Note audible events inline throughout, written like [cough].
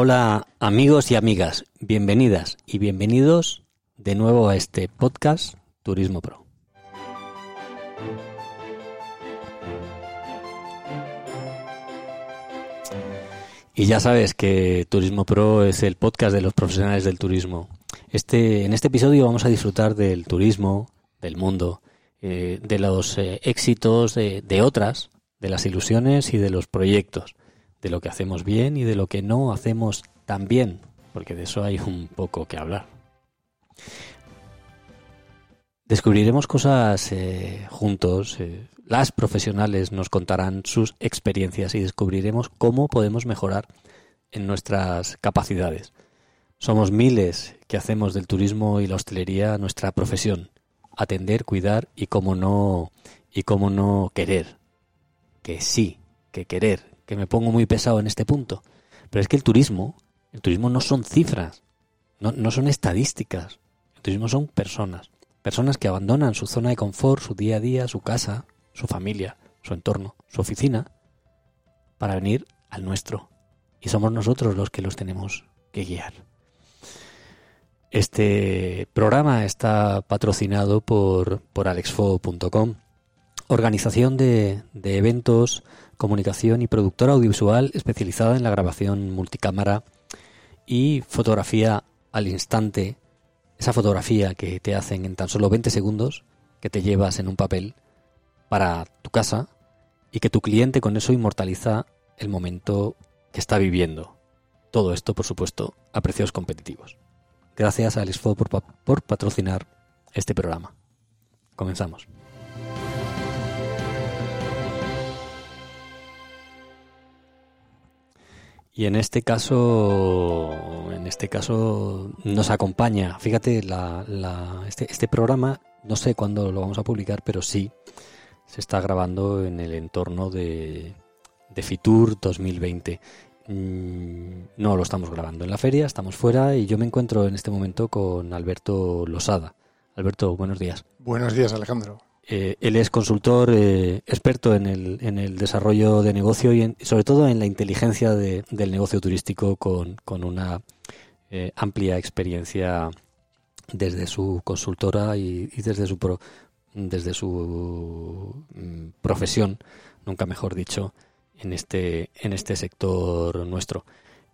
Hola amigos y amigas, bienvenidas y bienvenidos de nuevo a este podcast Turismo Pro. Y ya sabes que Turismo Pro es el podcast de los profesionales del turismo. Este, en este episodio vamos a disfrutar del turismo, del mundo, eh, de los eh, éxitos de, de otras, de las ilusiones y de los proyectos, de lo que hacemos bien y de lo que no hacemos tan bien, porque de eso hay un poco que hablar. Descubriremos cosas eh, juntos, eh, las profesionales nos contarán sus experiencias y descubriremos cómo podemos mejorar en nuestras capacidades. Somos miles que hacemos del turismo y la hostelería nuestra profesión, atender, cuidar y cómo no y cómo no querer. Que sí, que querer, que me pongo muy pesado en este punto. Pero es que el turismo, el turismo no son cifras, no, no son estadísticas. El turismo son personas. Personas que abandonan su zona de confort, su día a día, su casa, su familia, su entorno, su oficina, para venir al nuestro. Y somos nosotros los que los tenemos que guiar. Este programa está patrocinado por, por alexfo.com, organización de, de eventos, comunicación y productora audiovisual especializada en la grabación multicámara y fotografía al instante. Esa fotografía que te hacen en tan solo 20 segundos, que te llevas en un papel para tu casa y que tu cliente con eso inmortaliza el momento que está viviendo. Todo esto, por supuesto, a precios competitivos. Gracias a Alexfo por, pa- por patrocinar este programa. Comenzamos. Y en este caso, en este caso nos acompaña. Fíjate, la, la- este, este programa, no sé cuándo lo vamos a publicar, pero sí se está grabando en el entorno de, de Fitur 2020. Mm, No lo estamos grabando en la feria, estamos fuera y yo me encuentro en este momento con Alberto Losada. Alberto, buenos días. Buenos días, Alejandro. Eh, él es consultor eh, experto en el, en el desarrollo de negocio y, en- sobre todo en la inteligencia de- del negocio turístico con, con una eh, amplia experiencia desde su consultora y, desde su pro- desde su mm, profesión, nunca mejor dicho, en este en este sector nuestro.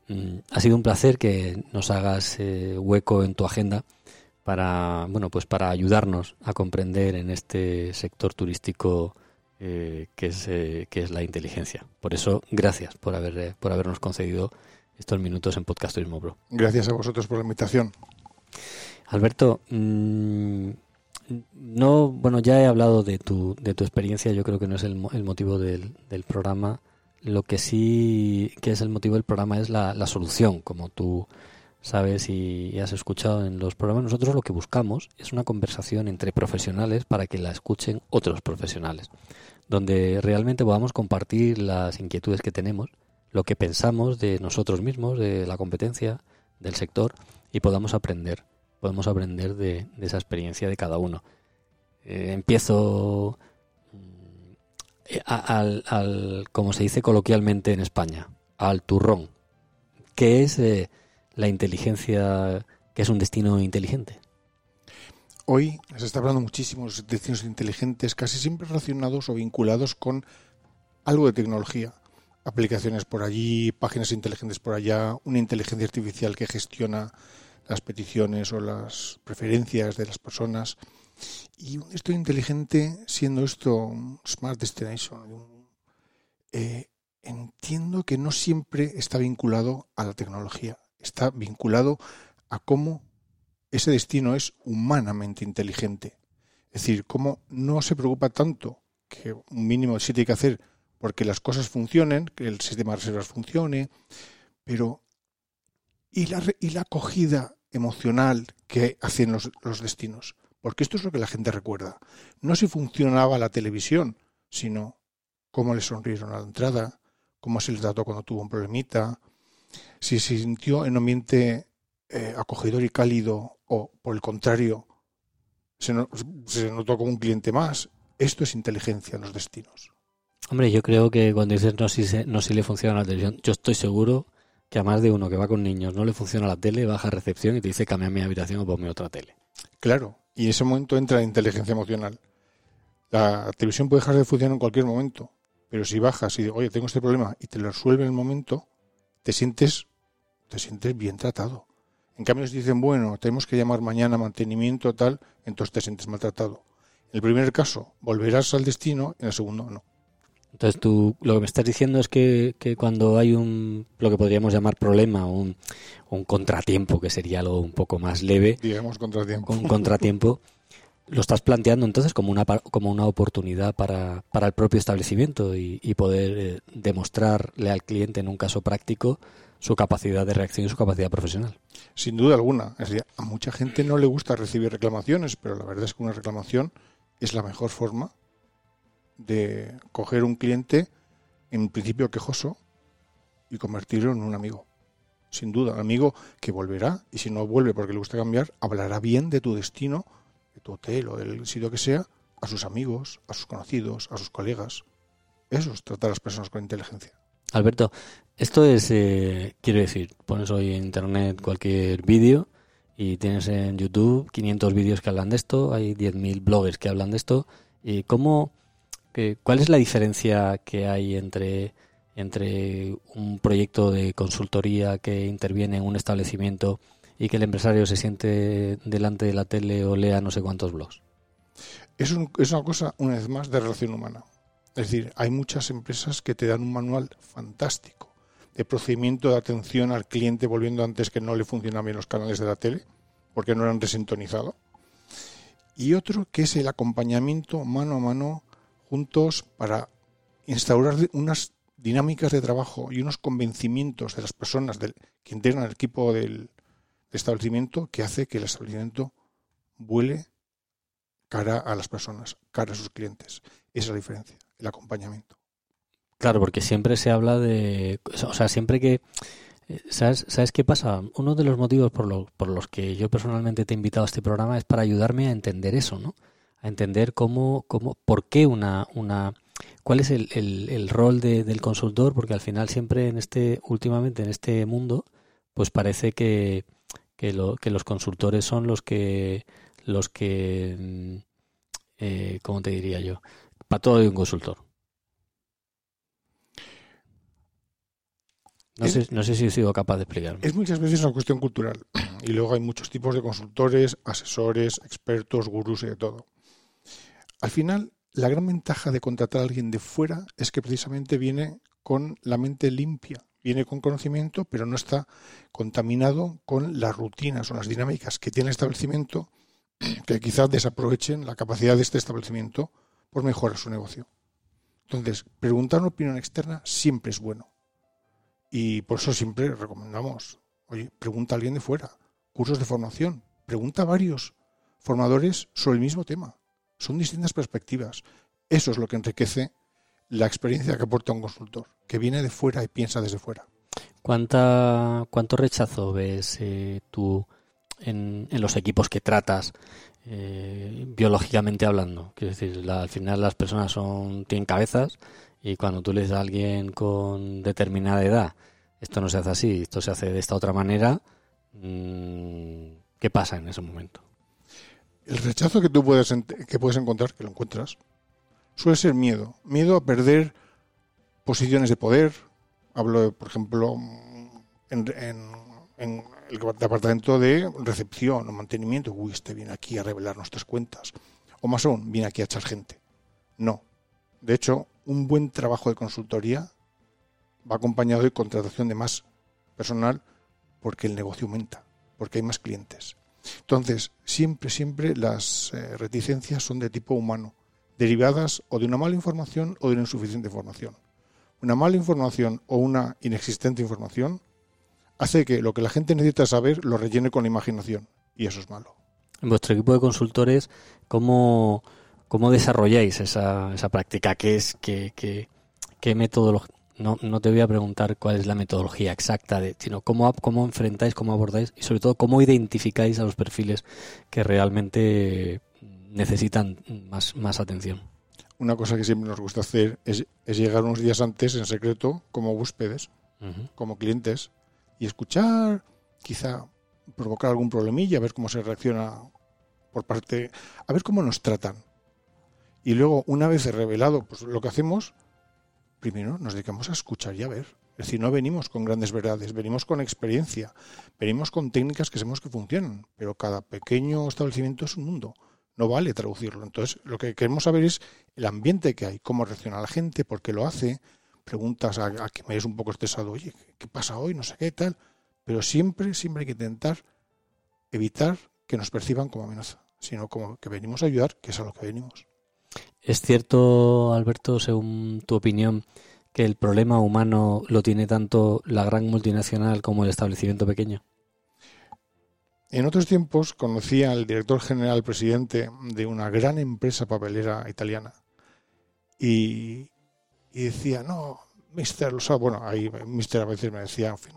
Mm, Ha sido un placer que nos hagas hueco en tu agenda para bueno pues para ayudarnos a comprender en este sector turístico eh, que es eh, que es la inteligencia. Por eso gracias por haber eh, por habernos concedido estos minutos en Podcast Turismo Pro. Gracias a vosotros por la invitación. Alberto, mm, no, bueno, ya he hablado de tu, de tu experiencia, yo creo que no es el, el motivo del, del programa. Lo que sí que es el motivo del programa es la, la solución, como tú sabes y, has escuchado en los programas. Nosotros lo que buscamos es una conversación entre profesionales para que la escuchen otros profesionales, donde realmente podamos compartir las inquietudes que tenemos, lo que pensamos de nosotros mismos, de la competencia, del sector, y podamos aprender podemos aprender de, esa experiencia de cada uno. Eh, empiezo mm, al, al, como se dice coloquialmente en España, al turrón. ¿Qué es eh, la inteligencia? ¿Qué es un destino inteligente? Hoy se está hablando muchísimo de destinos inteligentes, casi siempre relacionados o vinculados con algo de tecnología. Aplicaciones por allí, páginas inteligentes por allá, una inteligencia artificial que gestiona las peticiones o las preferencias de las personas. Y un destino inteligente, siendo esto un Smart Destination, eh, entiendo que no siempre está vinculado a la tecnología, está vinculado a cómo ese destino es humanamente inteligente. Es decir, cómo no se preocupa tanto que un mínimo sí tiene que hacer porque las cosas funcionen, que el sistema de reservas funcione, pero y la, y la acogida emocional que hacen los, los destinos. Porque esto es lo que la gente recuerda. No si funcionaba la televisión, sino cómo le sonrieron a la entrada, cómo se les trató cuando tuvo un problemita, si se sintió en un ambiente eh, acogedor y cálido o, por el contrario, se, no- se notó como un cliente más. Esto es inteligencia en los destinos. Hombre, yo creo que cuando dices no si, se- no si le funciona la televisión, yo estoy seguro que a más de uno que va con niños no le funciona la tele, baja recepción y te dice cambia mi habitación o ponme otra tele. Claro, y en ese momento entra la inteligencia emocional. La televisión puede dejar de funcionar en cualquier momento, pero si bajas y dices, oye, tengo este problema y te lo resuelve en el momento, te sientes, te sientes bien tratado. En cambio, si dicen, bueno, tenemos que llamar mañana mantenimiento tal, entonces te sientes maltratado. En el primer caso, volverás al destino, en el segundo, no. Entonces tú lo que me estás diciendo es que, cuando hay un, lo que podríamos llamar problema, un, un contratiempo, que sería algo un poco más leve, digamos contratiempo, un contratiempo, [laughs] lo estás planteando entonces como una, como una oportunidad para, para el propio establecimiento y, poder eh, demostrarle al cliente en un caso práctico su capacidad de reacción y su capacidad profesional. Sin duda alguna. Es decir, a mucha gente no le gusta recibir reclamaciones, pero la verdad es que una reclamación es la mejor forma de coger un cliente en principio quejoso y convertirlo en un amigo. Sin duda, un amigo que volverá y si no vuelve porque le gusta cambiar, hablará bien de tu destino, de tu hotel o del sitio que sea, a sus amigos, a sus conocidos, a sus colegas. Eso es tratar a las personas con inteligencia. Alberto, esto es, eh, quiero decir, pones hoy en internet cualquier vídeo y tienes en YouTube 500 vídeos que hablan de esto, hay 10.000 bloggers que hablan de esto. ¿Y cómo, ¿Cuál es la diferencia que hay entre, entre un proyecto de consultoría que interviene en un establecimiento y que el empresario se siente delante de la tele o lea no sé cuántos blogs? Es, una cosa, una vez más, de relación humana. Es decir, hay muchas empresas que te dan un manual fantástico de procedimiento de atención al cliente, volviendo antes que no le funcionaban bien los canales de la tele, porque no eran resintonizados. Y otro que es el acompañamiento mano a mano juntos para instaurar unas dinámicas de trabajo y unos convencimientos de las personas del, que integran el equipo del establecimiento que hace que el establecimiento vuele cara a las personas, cara a sus clientes. Esa es la diferencia el acompañamiento. Claro, porque siempre se habla de, o sea, siempre que, eh, ¿sabes, ¿sabes qué pasa? Uno de los motivos por, por los que yo personalmente te he invitado a este programa es para ayudarme a entender eso, ¿no? A entender cómo, cómo, por qué una, una, cuál es el, el, rol del consultor, porque al final siempre en este, últimamente en este mundo, pues parece que, que, lo, que los consultores son los que, los que, mm, eh, ¿cómo te diría yo? Para todo hay un consultor. No, sé, no sé si he sido capaz de explicarme. Es muchas veces una cuestión cultural. Y luego hay muchos tipos de consultores, asesores, expertos, gurús y de todo. Al final, la gran ventaja de contratar a alguien de fuera es que precisamente viene con la mente limpia, viene con conocimiento, pero no está contaminado con las rutinas o las dinámicas que tiene el establecimiento [clears throat] que quizás desaprovechen la capacidad de este establecimiento por mejorar su negocio. Entonces, preguntar una opinión externa siempre es bueno. Y por eso siempre recomendamos, oye, pregunta a alguien de fuera, cursos de formación, pregunta a varios formadores sobre el mismo tema. Son distintas perspectivas. Eso es lo que enriquece la experiencia que aporta un consultor, que viene de fuera y piensa desde fuera. ¿Cuánta, ¿Cuánto rechazo ves eh, tú en, en, los equipos que tratas eh, biológicamente hablando. Quiero decir, al final las personas son tienen cabezas y cuando tú le dices a alguien con determinada edad, esto no se hace así, esto se hace de esta otra manera, mm, ¿qué pasa en ese momento? El rechazo que tú puedes, que puedes encontrar, que lo encuentras, suele ser miedo. Miedo a perder posiciones de poder. Hablo, por ejemplo, en, el departamento de recepción o mantenimiento, uy, este viene aquí a revelar nuestras cuentas. O más aún, viene aquí a echar gente. No. De hecho, un buen trabajo de consultoría va acompañado de contratación de más personal porque el negocio aumenta, porque hay más clientes. Entonces, siempre, siempre las eh, reticencias son de tipo humano, derivadas o de una mala información o de una insuficiente información. Una mala información o una inexistente información hace que lo que la gente necesita saber lo rellene con la imaginación y eso es malo. En vuestro equipo de consultores, ¿cómo, cómo desarrolláis esa, esa práctica? ¿Qué es, qué, qué, metodología? No, no te voy a preguntar cuál es la metodología exacta, de, sino cómo, cómo enfrentáis, cómo abordáis y sobre todo cómo identificáis a los perfiles que realmente necesitan más, más atención. Una cosa que siempre nos gusta hacer es, llegar unos días antes en secreto como huéspedes, como clientes, y escuchar, quizá provocar algún problemilla, a ver cómo se reacciona por parte, a ver cómo nos tratan. Y luego, una vez revelado pues, lo que hacemos, primero nos dedicamos a escuchar y a ver. Es decir, no venimos con grandes verdades, venimos con experiencia, venimos con técnicas que sabemos que funcionan, pero cada pequeño establecimiento es un mundo, no vale traducirlo. Entonces, lo que queremos saber es el ambiente que hay, cómo reacciona la gente, por qué lo hace, preguntas a, que me hayas un poco estresado, oye, ¿qué pasa hoy? No sé qué tal. Pero siempre, siempre hay que intentar evitar que nos perciban como amenaza, sino como que venimos a ayudar, que es a lo que venimos. ¿Es cierto, Alberto, según tu opinión, que el problema humano lo tiene tanto la gran multinacional como el establecimiento pequeño? En otros tiempos conocí al director general presidente de una gran empresa papelera italiana y, y decía, no, mister Losada, bueno, ahí mister a veces me decía, en fin,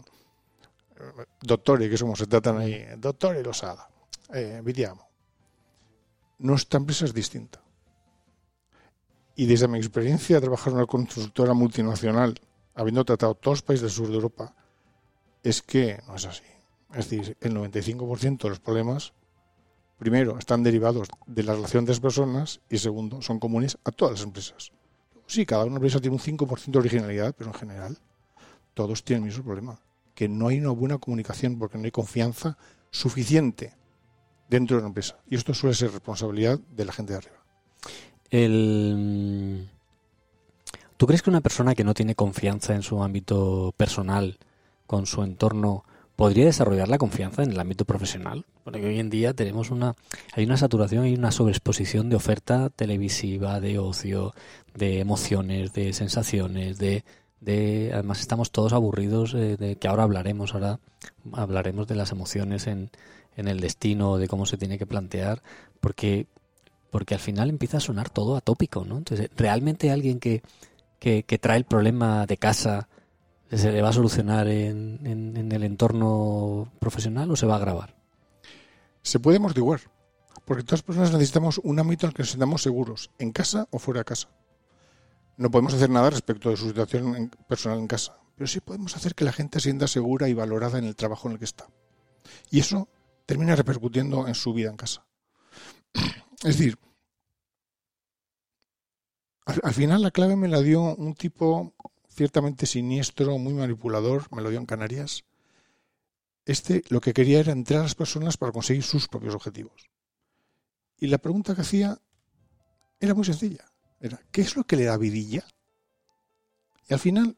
doctore, que es como se tratan ahí, doctore Losada, eh, vediamo. Nuestra empresa es distinta. Y desde mi experiencia de trabajar en una constructora multinacional, habiendo tratado todos los países del sur de Europa, es que no es así. Es decir, el 95% de los problemas, primero, están derivados de la relación de las personas y segundo, son comunes a todas las empresas. Sí, cada una empresa tiene un 5% de originalidad, pero en general todos tienen el mismo problema, que no hay una buena comunicación porque no hay confianza suficiente dentro de una empresa. Y esto suele ser responsabilidad de la gente de arriba. El... ¿Tú crees que una persona que no tiene confianza en su ámbito personal, con su entorno, podría desarrollar la confianza en el ámbito profesional? Porque hoy en día tenemos una, hay una saturación, hay una sobreexposición de oferta televisiva, de ocio, de emociones, de sensaciones, de, de además estamos todos aburridos eh, de que ahora hablaremos, ahora hablaremos de las emociones en, en el destino, de cómo se tiene que plantear, porque porque al final empieza a sonar todo atópico, ¿no? Entonces, ¿realmente alguien que, que, trae el problema de casa se le va a solucionar en, el entorno profesional o se va a agravar? Se puede amortiguar, porque todas las personas necesitamos un ámbito en el que nos sintamos seguros, en casa o fuera de casa. No podemos hacer nada respecto de su situación personal en casa, pero sí podemos hacer que la gente se sienta segura y valorada en el trabajo en el que está. Y eso termina repercutiendo en su vida en casa. Es decir, al, final la clave me la dio un tipo ciertamente siniestro, muy manipulador, me lo dio en Canarias. Este lo que quería era entrar a las personas para conseguir sus propios objetivos. Y la pregunta que hacía era muy sencilla. Era, ¿qué es lo que le da vidilla? Y al final,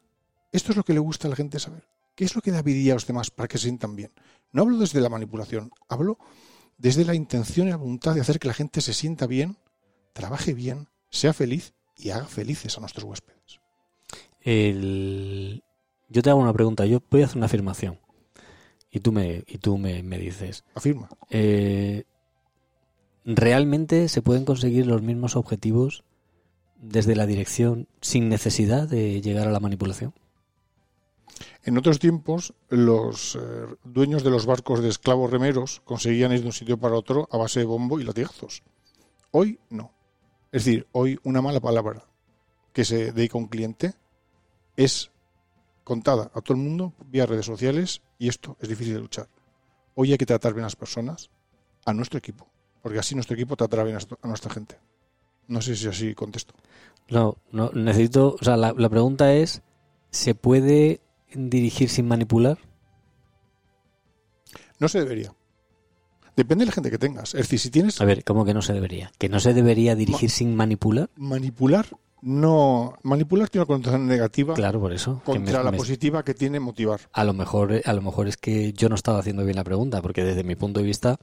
esto es lo que le gusta a la gente saber. ¿Qué es lo que da vidilla a los demás para que se sientan bien? No hablo desde la manipulación, hablo desde la intención y la voluntad de hacer que la gente se sienta bien, trabaje bien, sea feliz y haga felices a nuestros huéspedes. Yo te hago una pregunta, yo voy a hacer una afirmación y tú me, y tú me, dices. Afirma. Eh, ¿Realmente se pueden conseguir los mismos objetivos desde la dirección sin necesidad de llegar a la manipulación? En otros tiempos, los eh, dueños de los barcos de esclavos remeros conseguían ir de un sitio para otro a base de bombo y latigazos. Hoy no. Es decir, hoy una mala palabra que se dedica a un cliente es contada a todo el mundo vía redes sociales y esto es difícil de luchar. Hoy hay que tratar bien a las personas, a nuestro equipo, porque así nuestro equipo tratará bien a nuestra gente. No sé si así contesto. No, no necesito, o sea, la, la pregunta es, ¿se puede dirigir sin manipular? No se debería. Depende de la gente que tengas. Es decir, si tienes. A ver, ¿cómo que no se debería? ¿Que no se debería dirigir sin manipular? Manipular no. Manipular tiene una connotación negativa. Claro, por eso. Contra la positiva que tiene motivar. A lo mejor, a lo mejor es que yo no estaba haciendo bien la pregunta, porque desde mi punto de vista,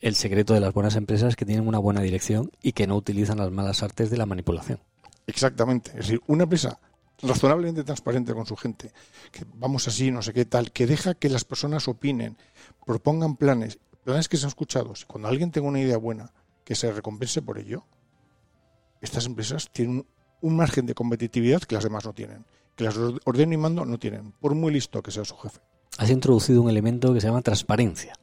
el secreto de las buenas empresas es que tienen una buena dirección y que no utilizan las malas artes de la manipulación. Exactamente. Es decir, una empresa razonablemente transparente con su gente, que vamos así, no sé qué tal, que deja que las personas opinen, propongan planes, planes que sean escuchados. Cuando alguien tenga una idea buena, que se recompense por ello, estas empresas tienen un margen de competitividad que las demás no tienen, que las ordeno y mando no tienen, por muy listo que sea su jefe. Has introducido un elemento que se llama transparencia.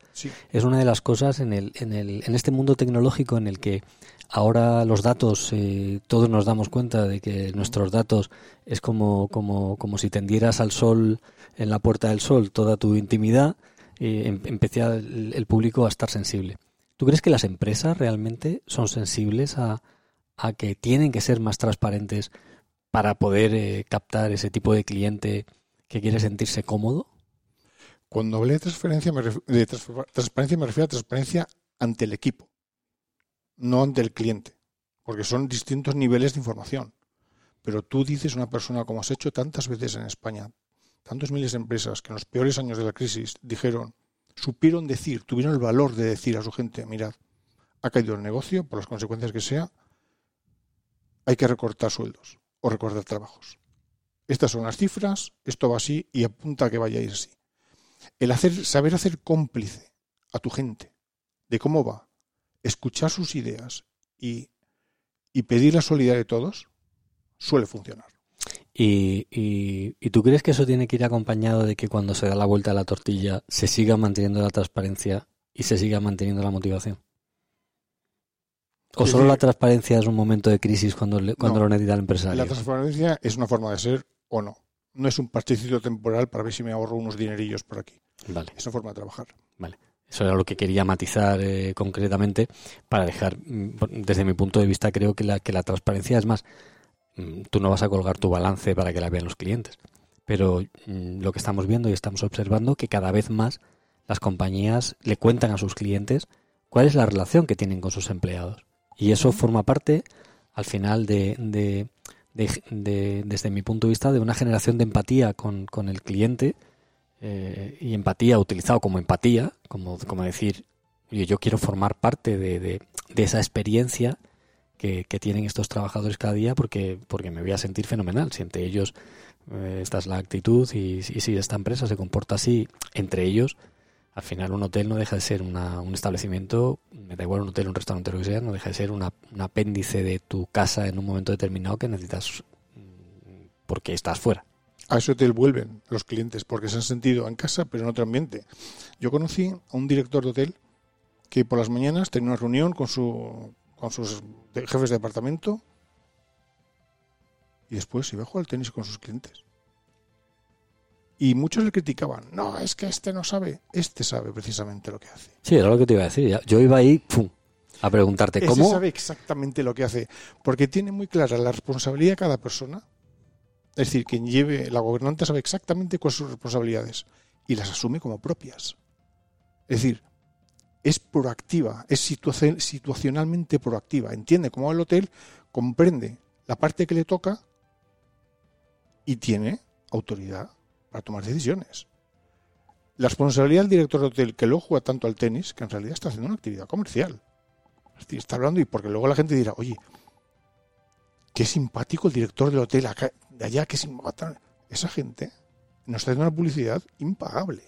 Es una de las cosas en, el, en, el, en este mundo tecnológico en el que ahora los datos, eh, todos nos damos cuenta de que nuestros datos es como, como, como si tendieras al sol, en la puerta del sol, toda tu intimidad, y em, empieza el, público a estar sensible. ¿Tú crees que las empresas realmente son sensibles a, a que tienen que ser más transparentes para poder eh, captar ese tipo de cliente que quiere sentirse cómodo? Cuando hablé de de transparencia me refiero a transparencia ante el equipo, no ante el cliente, porque son distintos niveles de información. Pero tú dices una persona, como has hecho tantas veces en España, tantos miles de empresas que en los peores años de la crisis dijeron, supieron decir, tuvieron el valor de decir a su gente, mirad, ha caído el negocio, por las consecuencias que sea, hay que recortar sueldos o recortar trabajos. Estas son las cifras, esto va así y apunta a que vaya a ir así. El hacer, saber hacer cómplice a tu gente de cómo va, escuchar sus ideas y, y pedir la solidaridad de todos, suele funcionar. Y, y, tú crees que eso tiene que ir acompañado de que cuando se da la vuelta a la tortilla se siga manteniendo la transparencia y se siga manteniendo la motivación? ¿O solo la transparencia es un momento de crisis cuando, cuando lo necesita el empresario? La transparencia es una forma de ser o no. No es un parchecito temporal para ver si me ahorro unos dinerillos por aquí. Vale. Es una forma de trabajar. Vale. Eso era lo que quería matizar eh, concretamente para dejar, mm, desde mi punto de vista, creo que la, que la transparencia es más, mm, tú no vas a colgar tu balance para que la vean los clientes, pero mm, lo que estamos viendo y estamos observando que cada vez más las compañías le cuentan a sus clientes cuál es la relación que tienen con sus empleados. Y eso forma parte, al final, de, de, desde mi punto de vista, de una generación de empatía con, con el cliente eh, y empatía utilizado como empatía, como, como decir, yo, yo quiero formar parte de, de, esa experiencia que, que, tienen estos trabajadores cada día porque, porque me voy a sentir fenomenal. Si entre ellos eh, esta es la actitud y, y si esta empresa se comporta así entre ellos, al final un hotel no deja de ser un establecimiento, me da igual un hotel, un restaurante, lo que sea, no deja de ser un apéndice de tu casa en un momento determinado que necesitas mm, porque estás fuera. A ese hotel vuelven los clientes porque se han sentido en casa pero en otro ambiente. Yo conocí a un director de hotel que por las mañanas tenía una reunión con, su, sus jefes de departamento y después iba a jugar al tenis con sus clientes. Y muchos le criticaban, no, es que este no sabe, este sabe precisamente lo que hace. Sí, era lo que te iba a decir. Yo iba ahí pum, a preguntarte Ese cómo. sabe exactamente lo que hace, porque tiene muy clara la responsabilidad de cada persona. Es decir, quien lleve, la gobernante sabe exactamente cuáles son sus responsabilidades y las asume como propias. Es decir, es proactiva, es situacionalmente proactiva. Entiende cómo va el hotel, comprende la parte que le toca y tiene autoridad para tomar decisiones. La responsabilidad del director de hotel que luego juega tanto al tenis, que en realidad está haciendo una actividad comercial. está hablando y porque luego la gente dirá, oye, qué simpático el director del hotel de allá, qué simpático. Esa gente nos está haciendo una publicidad impagable.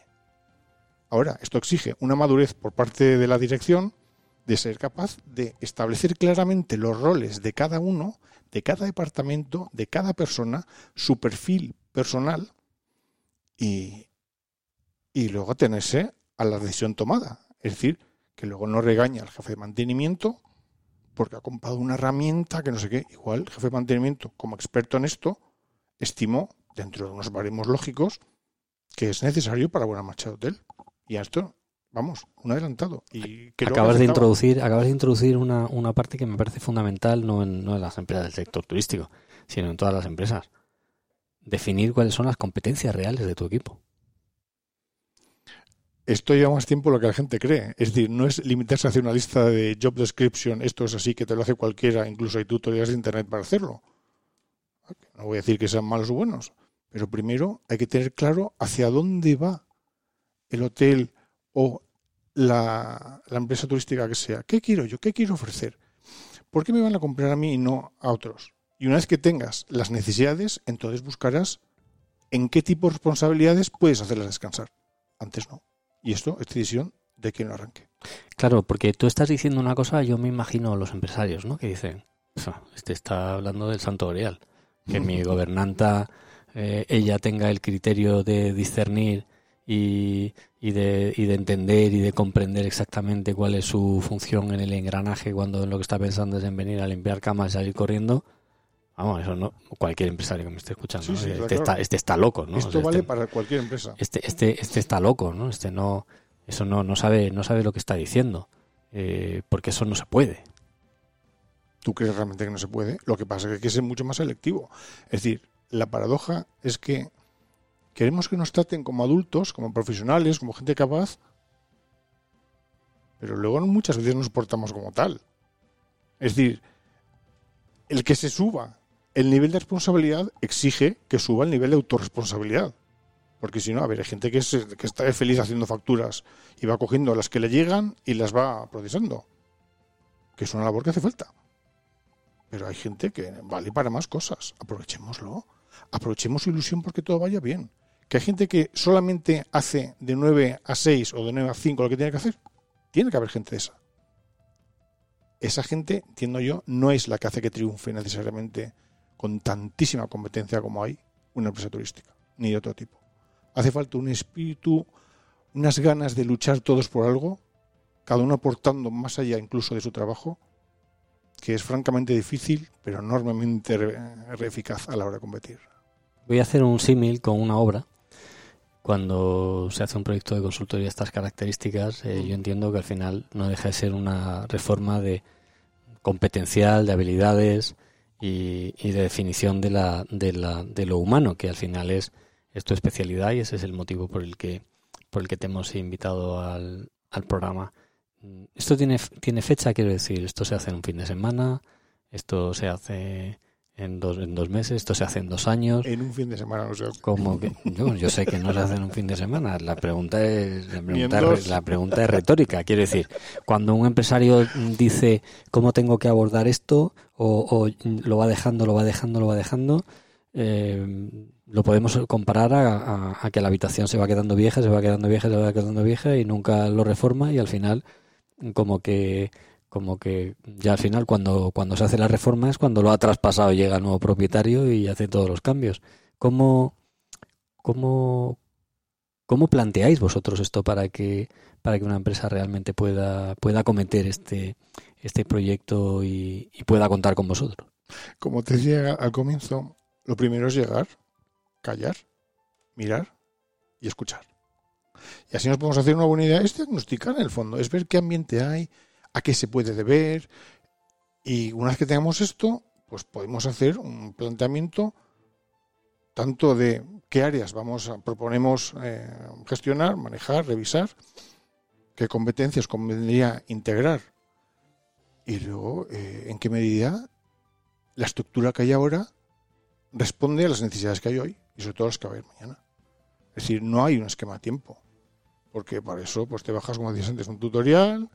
Ahora, esto exige una madurez por parte de la dirección de ser capaz de establecer claramente los roles de cada uno, de cada departamento, de cada persona, su perfil personal y, y luego tenerse a la decisión tomada. Es decir, que luego no regaña al jefe de mantenimiento porque ha comprado una herramienta que no sé qué. Igual el jefe de mantenimiento, como experto en esto, estimó, dentro de unos baremos lógicos, que es necesario para buena marcha de hotel. Y a esto, vamos, un adelantado. Y acabas de introducir, acabas de introducir una, una parte que me parece fundamental, no en, no en las empresas del sector turístico, sino en todas las empresas definir cuáles son las competencias reales de tu equipo. Esto lleva más tiempo de lo que la gente cree. Es decir, no es limitarse a hacer una lista de job description, esto es así, que te lo hace cualquiera, incluso hay tutoriales de internet para hacerlo. No voy a decir que sean malos o buenos, pero primero hay que tener claro hacia dónde va el hotel o la, la empresa turística que sea. ¿Qué quiero yo? ¿Qué quiero ofrecer? ¿Por qué me van a comprar a mí y no a otros? Y una vez que tengas las necesidades, entonces buscarás en qué tipo de responsabilidades puedes hacerlas descansar. Antes no. Y esto es decisión de quien lo arranque. Claro, porque tú estás diciendo una cosa, yo me imagino los empresarios, ¿no? Que dicen, este está hablando del santo Orial, que mi [laughs] gobernanta, eh, ella tenga el criterio de discernir y, y, de, y de entender y de comprender exactamente cuál es su función en el engranaje cuando lo que está pensando es en venir a limpiar camas y salir corriendo, vamos, eso no, cualquier empresario que me esté escuchando, este, está, este está loco, ¿no? Esto vale para cualquier empresa. Este, este, este está loco, ¿no? Este no, eso no, no sabe, no sabe lo que está diciendo, eh, porque eso no se puede. ¿Tú crees realmente que no se puede? Lo que pasa es que hay que ser mucho más selectivo. Es decir, la paradoja es que queremos que nos traten como adultos, como profesionales, como gente capaz, pero luego muchas veces nos portamos como tal. Es decir, el que se suba el nivel de responsabilidad exige que suba el nivel de autorresponsabilidad. Porque si no, a ver, hay gente que, está feliz haciendo facturas y va cogiendo las que le llegan y las va procesando. Que es una labor que hace falta. Pero hay gente que vale para más cosas. Aprovechémoslo. Aprovechemos su ilusión porque todo vaya bien. Que hay gente que solamente hace de 9 a 6 o de 9 a 5 lo que tiene que hacer. Tiene que haber gente de esa. Esa gente, entiendo yo, no es la que hace que triunfe necesariamente con tantísima competencia como hay una empresa turística, ni de otro tipo. Hace falta un espíritu, unas ganas de luchar todos por algo, cada uno aportando más allá incluso de su trabajo, que es francamente difícil, pero enormemente eficaz a la hora de competir. Voy a hacer un símil con una obra cuando se hace un proyecto de consultoría de estas características, eh, yo entiendo que al final no deja de ser una reforma de competencial, de habilidades y, de definición de, la, de, la, de lo humano, que al final es, es tu especialidad y ese es el motivo por el que, por el que te hemos invitado al, al programa. Esto tiene, tiene fecha, quiero decir, esto se hace en un fin de semana, esto se hace en dos, en dos meses, esto se hace en dos años. En un fin de semana no hace. Como que, yo, sé que no se hace en un fin de semana. La pregunta es, la pregunta, es, la pregunta es retórica. Quiero decir, cuando un empresario dice cómo tengo que abordar esto, o, lo va dejando, lo va dejando, lo va dejando, eh, lo podemos comparar a, a, que la habitación se va quedando vieja, se va quedando vieja, se va quedando vieja y nunca lo reforma y al final como que como que ya al final cuando, cuando se hace la reforma es cuando lo ha traspasado llega el nuevo propietario y hace todos los cambios. ¿Cómo, cómo, cómo planteáis vosotros esto para que, para que una empresa realmente pueda, pueda acometer este, este proyecto y, y pueda contar con vosotros? Como te decía al comienzo, lo primero es llegar, callar, mirar y escuchar. Y así nos podemos hacer una buena idea. Es diagnosticar en el fondo, es ver qué ambiente hay, a qué se puede deber. Y una vez que tengamos esto, pues podemos hacer un planteamiento tanto de qué áreas vamos a, proponemos eh, gestionar, manejar, revisar, qué competencias convendría integrar y luego eh, en qué medida la estructura que hay ahora responde a las necesidades que hay hoy y sobre todo las que va a haber mañana. Es decir, no hay un esquema a tiempo, porque para eso pues te bajas, como decías antes, un tutorial,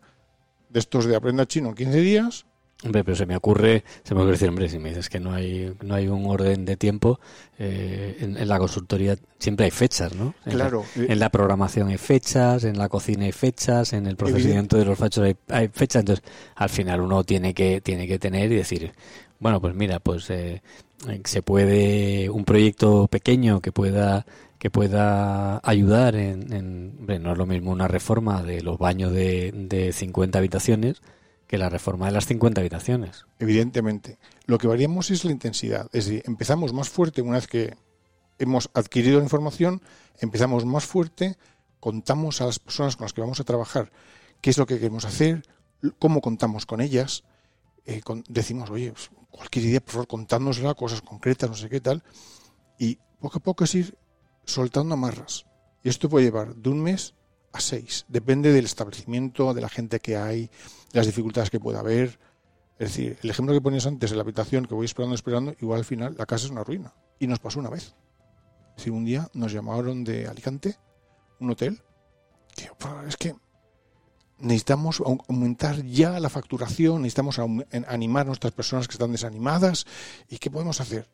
de estos de aprenda chino en 15 días. Hombre, pero se me ocurre, se me ocurre decir, hombre, si me dices que no hay, no hay un orden de tiempo, eh, en, la consultoría siempre hay fechas, ¿no? claro. Eh, en la programación hay fechas, en la cocina hay fechas, en el procedimiento de los fachos hay, hay, fechas, entonces al final uno tiene que, tiene que tener y decir, bueno, pues mira, pues eh, se puede, un proyecto pequeño que pueda que pueda ayudar en, no es lo mismo una reforma de los baños de, de 50 habitaciones que la reforma de las 50 habitaciones. Evidentemente. Lo que variamos es la intensidad. Es decir, empezamos más fuerte una vez que hemos adquirido la información, empezamos más fuerte, contamos a las personas con las que vamos a trabajar qué es lo que queremos hacer, cómo contamos con ellas, eh, decimos, oye, pues, cualquier idea, por favor, contádnosla, cosas concretas, no sé qué tal, y poco a poco es ir soltando amarras. Y esto puede llevar de un mes a seis. Depende del establecimiento, de la gente que hay, de las dificultades que pueda haber. Es decir, el ejemplo que ponías antes de la habitación que voy esperando, esperando, igual al final la casa es una ruina. Y nos pasó una vez. Es decir, un día nos llamaron de Alicante, un hotel, que es que necesitamos aumentar ya la facturación, necesitamos animar a nuestras personas que están desanimadas. ¿Y qué podemos hacer?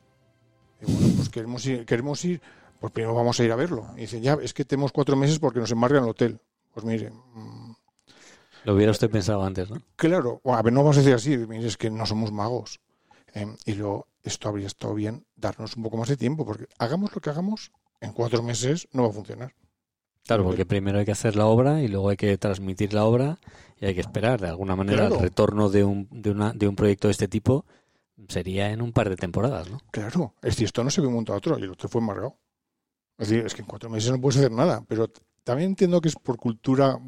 bueno, pues queremos queremos ir pues primero vamos a ir a verlo. Y dice, ya, es que tenemos cuatro meses porque nos embargan el hotel. Pues mire. Mm, Lo hubiera usted pensado antes, ¿no? Claro, a ver, no vamos a decir así, mire, es que no somos magos. Em, y luego, esto habría estado bien darnos un poco más de tiempo, porque hagamos lo que hagamos, en cuatro meses no va a funcionar. Claro, porque primero hay que hacer la obra y luego hay que transmitir la obra y hay que esperar. De alguna manera, Claro. el retorno de un, de, una, de un proyecto de este tipo sería en un par de temporadas, ¿no? Claro, es decir, esto no se ve un momento a otro y el otro fue embargado. Es decir, es que en cuatro meses no puedes hacer nada, pero también entiendo que es por cultura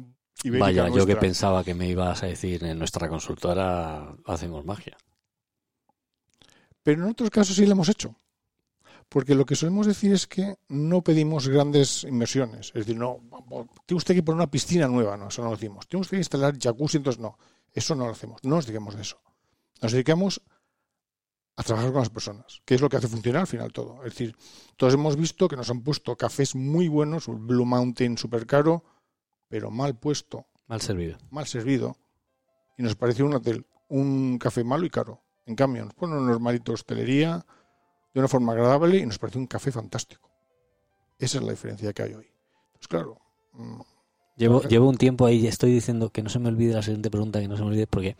ibérica Vaya, yo que pensaba que me ibas a decir en nuestra consultora hacemos magia. Pero en otros casos sí lo hemos hecho. Porque lo que solemos decir es que no pedimos grandes inversiones. Es decir, no, tiene usted que poner una piscina nueva, no, eso no lo decimos. Tiene usted que instalar jacuzzi, entonces no. Eso no lo hacemos. No nos dedicamos de eso. Nos dedicamos a trabajar con las personas, que es lo que hace funcionar al final todo. Es decir, todos hemos visto que nos han puesto cafés muy buenos, un Blue Mountain súper caro, pero mal puesto, Mal servido. mal servido, y nos pareció un hotel, un café malo y caro. En cambio, nos ponen un normalito de hostelería de una forma agradable y nos parece un café fantástico. Esa es la diferencia que hay hoy. Pues claro, mm, Llevo, un tiempo ahí, estoy diciendo que no se me olvide la siguiente pregunta, que no se me olvide, porque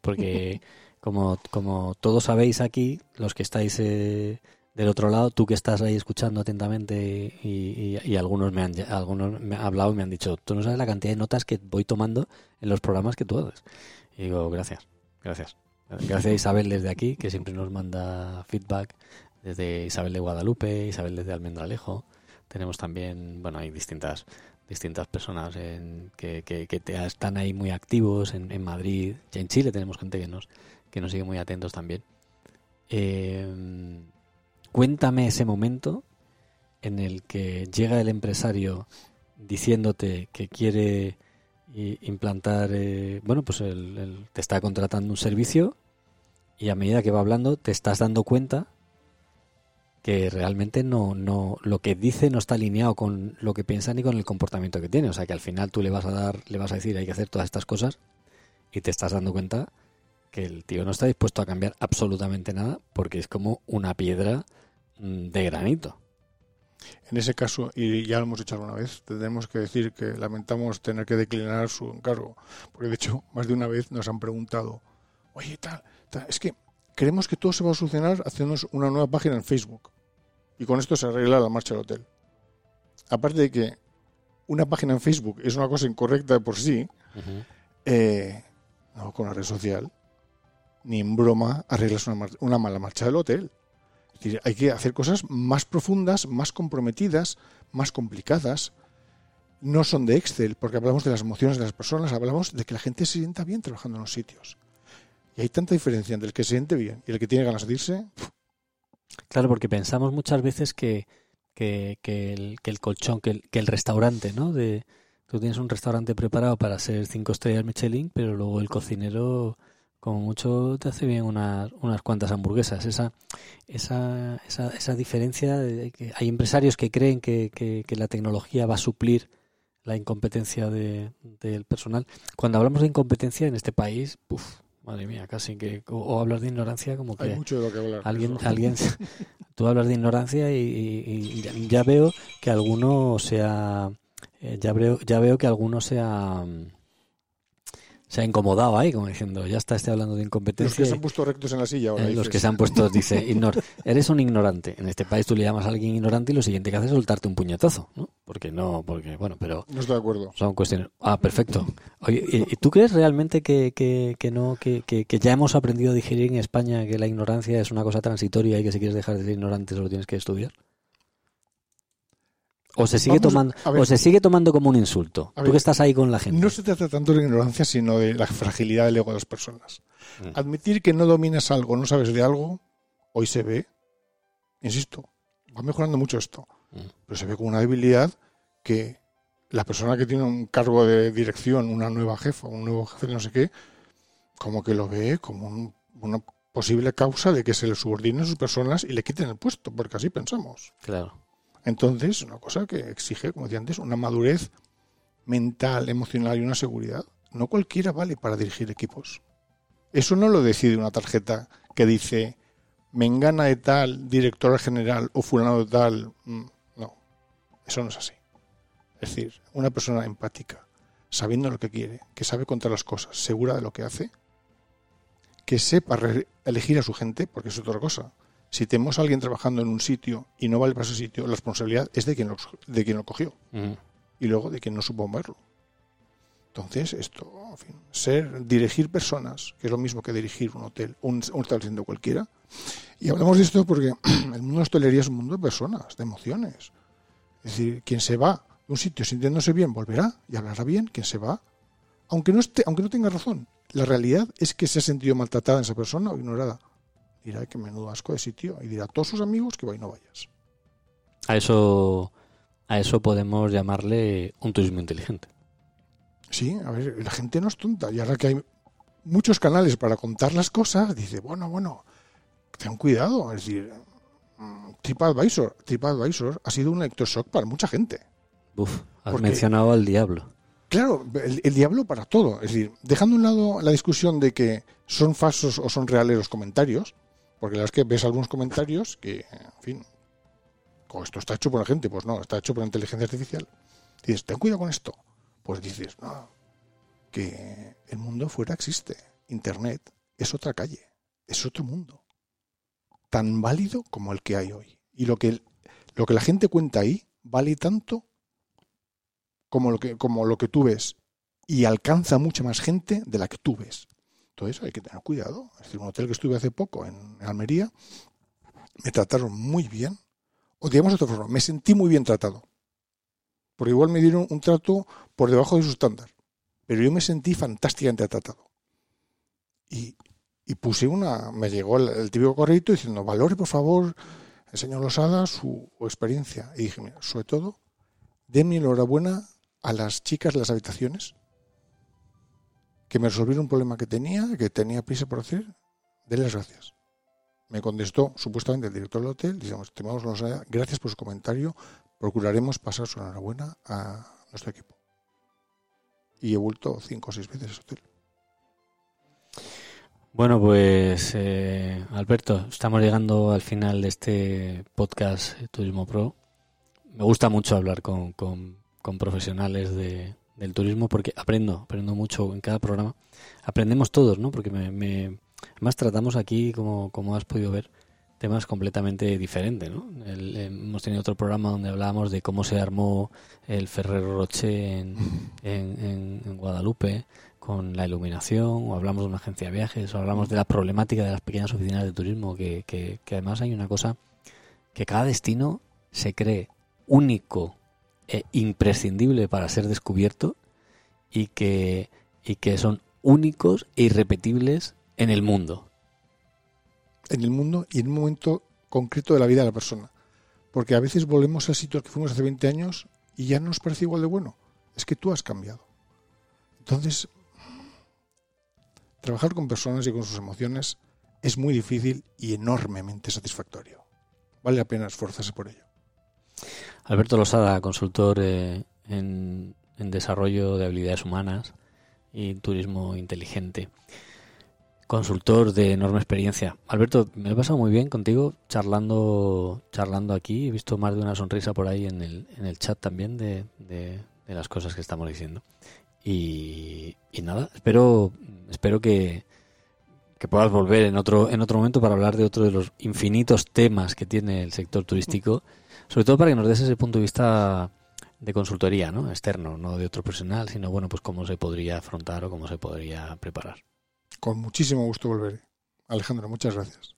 porque [laughs] como, como todos sabéis aquí, los que estáis eh, del otro lado, tú que estás ahí escuchando atentamente y, algunos me han algunos me han hablado y me han dicho, tú no sabes la cantidad de notas que voy tomando en los programas que tú haces. Y digo, gracias, gracias. Gracias a Isabel desde aquí, que siempre nos manda feedback, desde Isabel de Guadalupe, Isabel desde Almendralejo. Tenemos también, bueno, hay distintas distintas personas en- que, te- están ahí muy activos en, en Madrid. En Chile tenemos gente que nos, que nos sigue muy atentos también. Eh, cuéntame ese momento en el que llega el empresario diciéndote que quiere i- implantar, eh, bueno, pues el- te está contratando un servicio y a medida que va hablando te estás dando cuenta que realmente no, no, lo que dice no está alineado con lo que piensa ni con el comportamiento que tiene. O sea que al final tú le vas a dar, le vas a decir hay que hacer todas estas cosas y te estás dando cuenta que el tío no está dispuesto a cambiar absolutamente nada porque es como una piedra mm, de granito. en ese caso, y ya lo hemos hecho alguna vez, tendremos que decir que lamentamos tener que declinar su encargo. Porque de hecho, más de una vez nos han preguntado, oye, tal, tal, es que creemos que todo se va a solucionar haciéndonos una nueva página en Facebook. Y con esto se arregla la marcha del hotel. Aparte de que una página en Facebook es una cosa incorrecta de por sí, eh, no, con la red social, ni en broma arreglas una, una mala marcha del hotel. Es decir, hay que hacer cosas más profundas, más comprometidas, más complicadas. No son de Excel, porque hablamos de las emociones de las personas, hablamos de que la gente se sienta bien trabajando en los sitios. Y hay tanta diferencia entre el que se siente bien y el que tiene ganas de irse. Claro, porque pensamos muchas veces que el colchón, que el, que el restaurante, ¿no? De, tú tienes un restaurante preparado para ser cinco estrellas Michelin, pero luego el cocinero, como mucho, te hace bien unas, unas cuantas hamburguesas. Esa, esa, esa, esa diferencia, de que hay empresarios que creen que, que, que la tecnología va a suplir la incompetencia de- del personal. Cuando hablamos de incompetencia en este país, uf, madre mía, casi que, o, o hablar de ignorancia como que Hay mucho de lo que hablar. alguien, alguien, [laughs] tú hablas de ignorancia y, y- y ya, ya veo que alguno sea, eh, ya veo, ya veo que alguno sea, mm, se ha incomodado ahí, como diciendo, ya está este hablando de Los incompetencia. que se han puesto rectos en la silla ahora. Eh, los que se han puesto, dice, ignor- eres un ignorante. En este país tú le llamas a alguien ignorante y lo siguiente que hace es soltarte un puñetazo, ¿no? Porque no, porque, bueno, pero No estoy de acuerdo. son cuestiones. Ah, perfecto. Oye, ¿y, y tú crees realmente que, que, que no, que, que, que ya hemos aprendido a digerir en España que la ignorancia es una cosa transitoria y que si quieres dejar de ser ignorante solo tienes que estudiar? ¿O se sigue Vamos, tomando, a ver. o se sigue tomando como un insulto? Tú que estás ahí con la gente. No se trata tanto de la ignorancia, sino de la fragilidad del ego de las personas. Mm. Admitir que no dominas algo, no sabes de algo, hoy se ve, insisto, va mejorando mucho esto, Mm. pero se ve como una debilidad que la persona que tiene un cargo de dirección, una nueva jefa, un nuevo jefe de no sé qué, como que lo ve como un- una posible causa de que se le subordinen sus personas y le quiten el puesto, porque así pensamos. Claro. Entonces, una cosa que exige, como decía antes, una madurez mental, emocional y una seguridad. No cualquiera vale para dirigir equipos. Eso no lo decide una tarjeta que dice Mengana de tal, director general o fulano de tal. Mm, No, eso no es así. Es decir, una persona empática, sabiendo lo que quiere, que sabe contar las cosas, segura de lo que hace, que sepa elegir a su gente, porque es otra cosa. Si tenemos a alguien trabajando en un sitio y no vale para ese sitio, la responsabilidad es de quien lo, de quien lo cogió. Y luego de quien no supo moverlo. Entonces, esto, en fin, ser, dirigir personas, que es lo mismo que dirigir un hotel, un, un establecimiento cualquiera. Y hablamos de esto porque [clears throat] el mundo de hostelería es un mundo de personas, de emociones. Es decir, quien se va de un sitio sintiéndose bien volverá y hablará bien. Quien se va, aunque no, esté, aunque no tenga razón, la realidad es que se ha sentido maltratada en esa persona o ignorada. Dirá que menudo asco de sitio y dirá a todos sus amigos que vaya y no vayas. A eso, a eso podemos llamarle un turismo inteligente. Sí, a ver, la gente no es tonta. Y ahora que hay muchos canales para contar las cosas, dice, bueno, bueno, ten cuidado. Es decir, mm, TripAdvisor, TripAdvisor ha sido un electroshock para mucha gente. Uf, has Porque- mencionado al diablo. Claro, el, el diablo para todo. Es decir, dejando a un lado la discusión de que son falsos o son reales los comentarios, porque la verdad es que ves algunos comentarios que, en fin, como esto está hecho por la gente, pues no, está hecho por la inteligencia artificial. Dices, ten cuidado con esto. Pues dices, no, que el mundo fuera existe. Internet es otra calle, es otro mundo. Tan válido como el que hay hoy. Y lo que, lo que la gente cuenta ahí vale tanto como lo que, como lo que tú ves y alcanza mucha más gente de la que tú ves. Entonces hay que tener cuidado. Es decir, un hotel que estuve hace poco en Almería, me trataron muy bien. O digamos de otra forma, me sentí muy bien tratado. Porque igual me dieron un trato por debajo de su estándar. Pero yo me sentí fantásticamente tratado. Y, y puse una, me llegó el, típico correo diciendo, valore por favor, el señor Losada, su experiencia. Y dije, mira, sobre todo, denme enhorabuena a las chicas de las habitaciones que me resolvieron un problema que tenía, que tenía prisa por hacer, denle las gracias. Me contestó supuestamente el director del hotel, diciendo, estimamos gracias por su comentario, procuraremos pasar su enhorabuena a nuestro equipo. Y he vuelto cinco o seis veces a ese hotel. Bueno, pues eh, Alberto, estamos llegando al final de este podcast Turismo Pro. Me gusta mucho hablar con- con profesionales de- del turismo porque aprendo, aprendo mucho en cada programa. Aprendemos todos, ¿no? Porque me, me- además tratamos aquí, como, como has podido ver, temas completamente diferentes, ¿no? El- hemos tenido otro programa donde hablábamos de cómo se armó el Ferrero Rocher en, [laughs] en- en- en Guadalupe con la iluminación, o hablamos de una agencia de viajes, o hablamos de la problemática de las pequeñas oficinas de turismo, que, que- que además hay una cosa, que cada destino se cree único e imprescindible para ser descubierto y que, y que son únicos e irrepetibles en el mundo. en el mundo y en un momento concreto de la vida de la persona. Porque a veces volvemos al sitio al que fuimos hace 20 años y ya no nos parece igual de bueno. Es que tú has cambiado. Entonces, trabajar con personas y con sus emociones es muy difícil y enormemente satisfactorio. Vale la pena esforzarse por ello. Alberto Losada, consultor eh, en, desarrollo de habilidades humanas y turismo inteligente. Consultor de enorme experiencia. Alberto, me he pasado muy bien contigo charlando, charlando aquí. He visto más de una sonrisa por ahí en el, en el chat también de, de- de las cosas que estamos diciendo. Y, y nada, espero, espero que, que puedas volver en otro, en otro momento para hablar de otro de los infinitos temas que tiene el sector turístico sobre todo para que nos des ese punto de vista de consultoría, ¿no? Externo, no de otro profesional, sino bueno, pues cómo se podría afrontar o cómo se podría preparar. Con muchísimo gusto volveré. Alejandro, muchas gracias.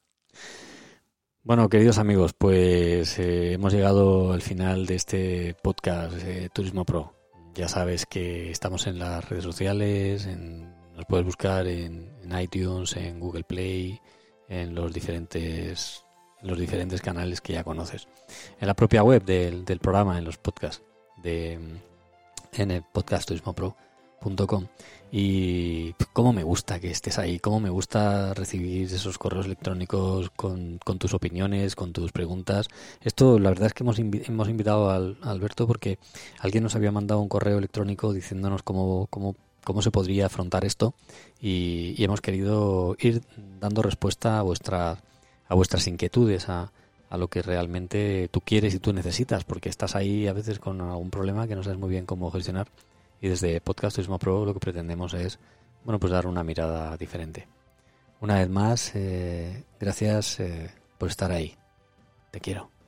Bueno, queridos amigos, pues eh, hemos llegado al final de este podcast eh, Turismo Pro. Ya sabes que estamos en las redes sociales, en- nos puedes buscar en, en iTunes, en Google Play, en los diferentes en los diferentes canales que ya conoces. En la propia web del, del programa, en los podcasts de mm, en el y cómo me gusta que estés ahí, cómo me gusta recibir esos correos electrónicos con, con tus opiniones, con tus preguntas. Esto, la verdad es que hemos, hemos invitado al, Alberto porque alguien nos había mandado un correo electrónico diciéndonos cómo, cómo, cómo se podría afrontar esto y, y hemos querido ir dando respuesta a, vuestra, a vuestras inquietudes, a, a lo que realmente tú quieres y tú necesitas, porque estás ahí a veces con algún problema que no sabes muy bien cómo gestionar. Y desde Podcast Turismo Pro lo que pretendemos es, bueno, pues dar una mirada diferente. Una vez más, eh, gracias eh, por estar ahí. Te quiero.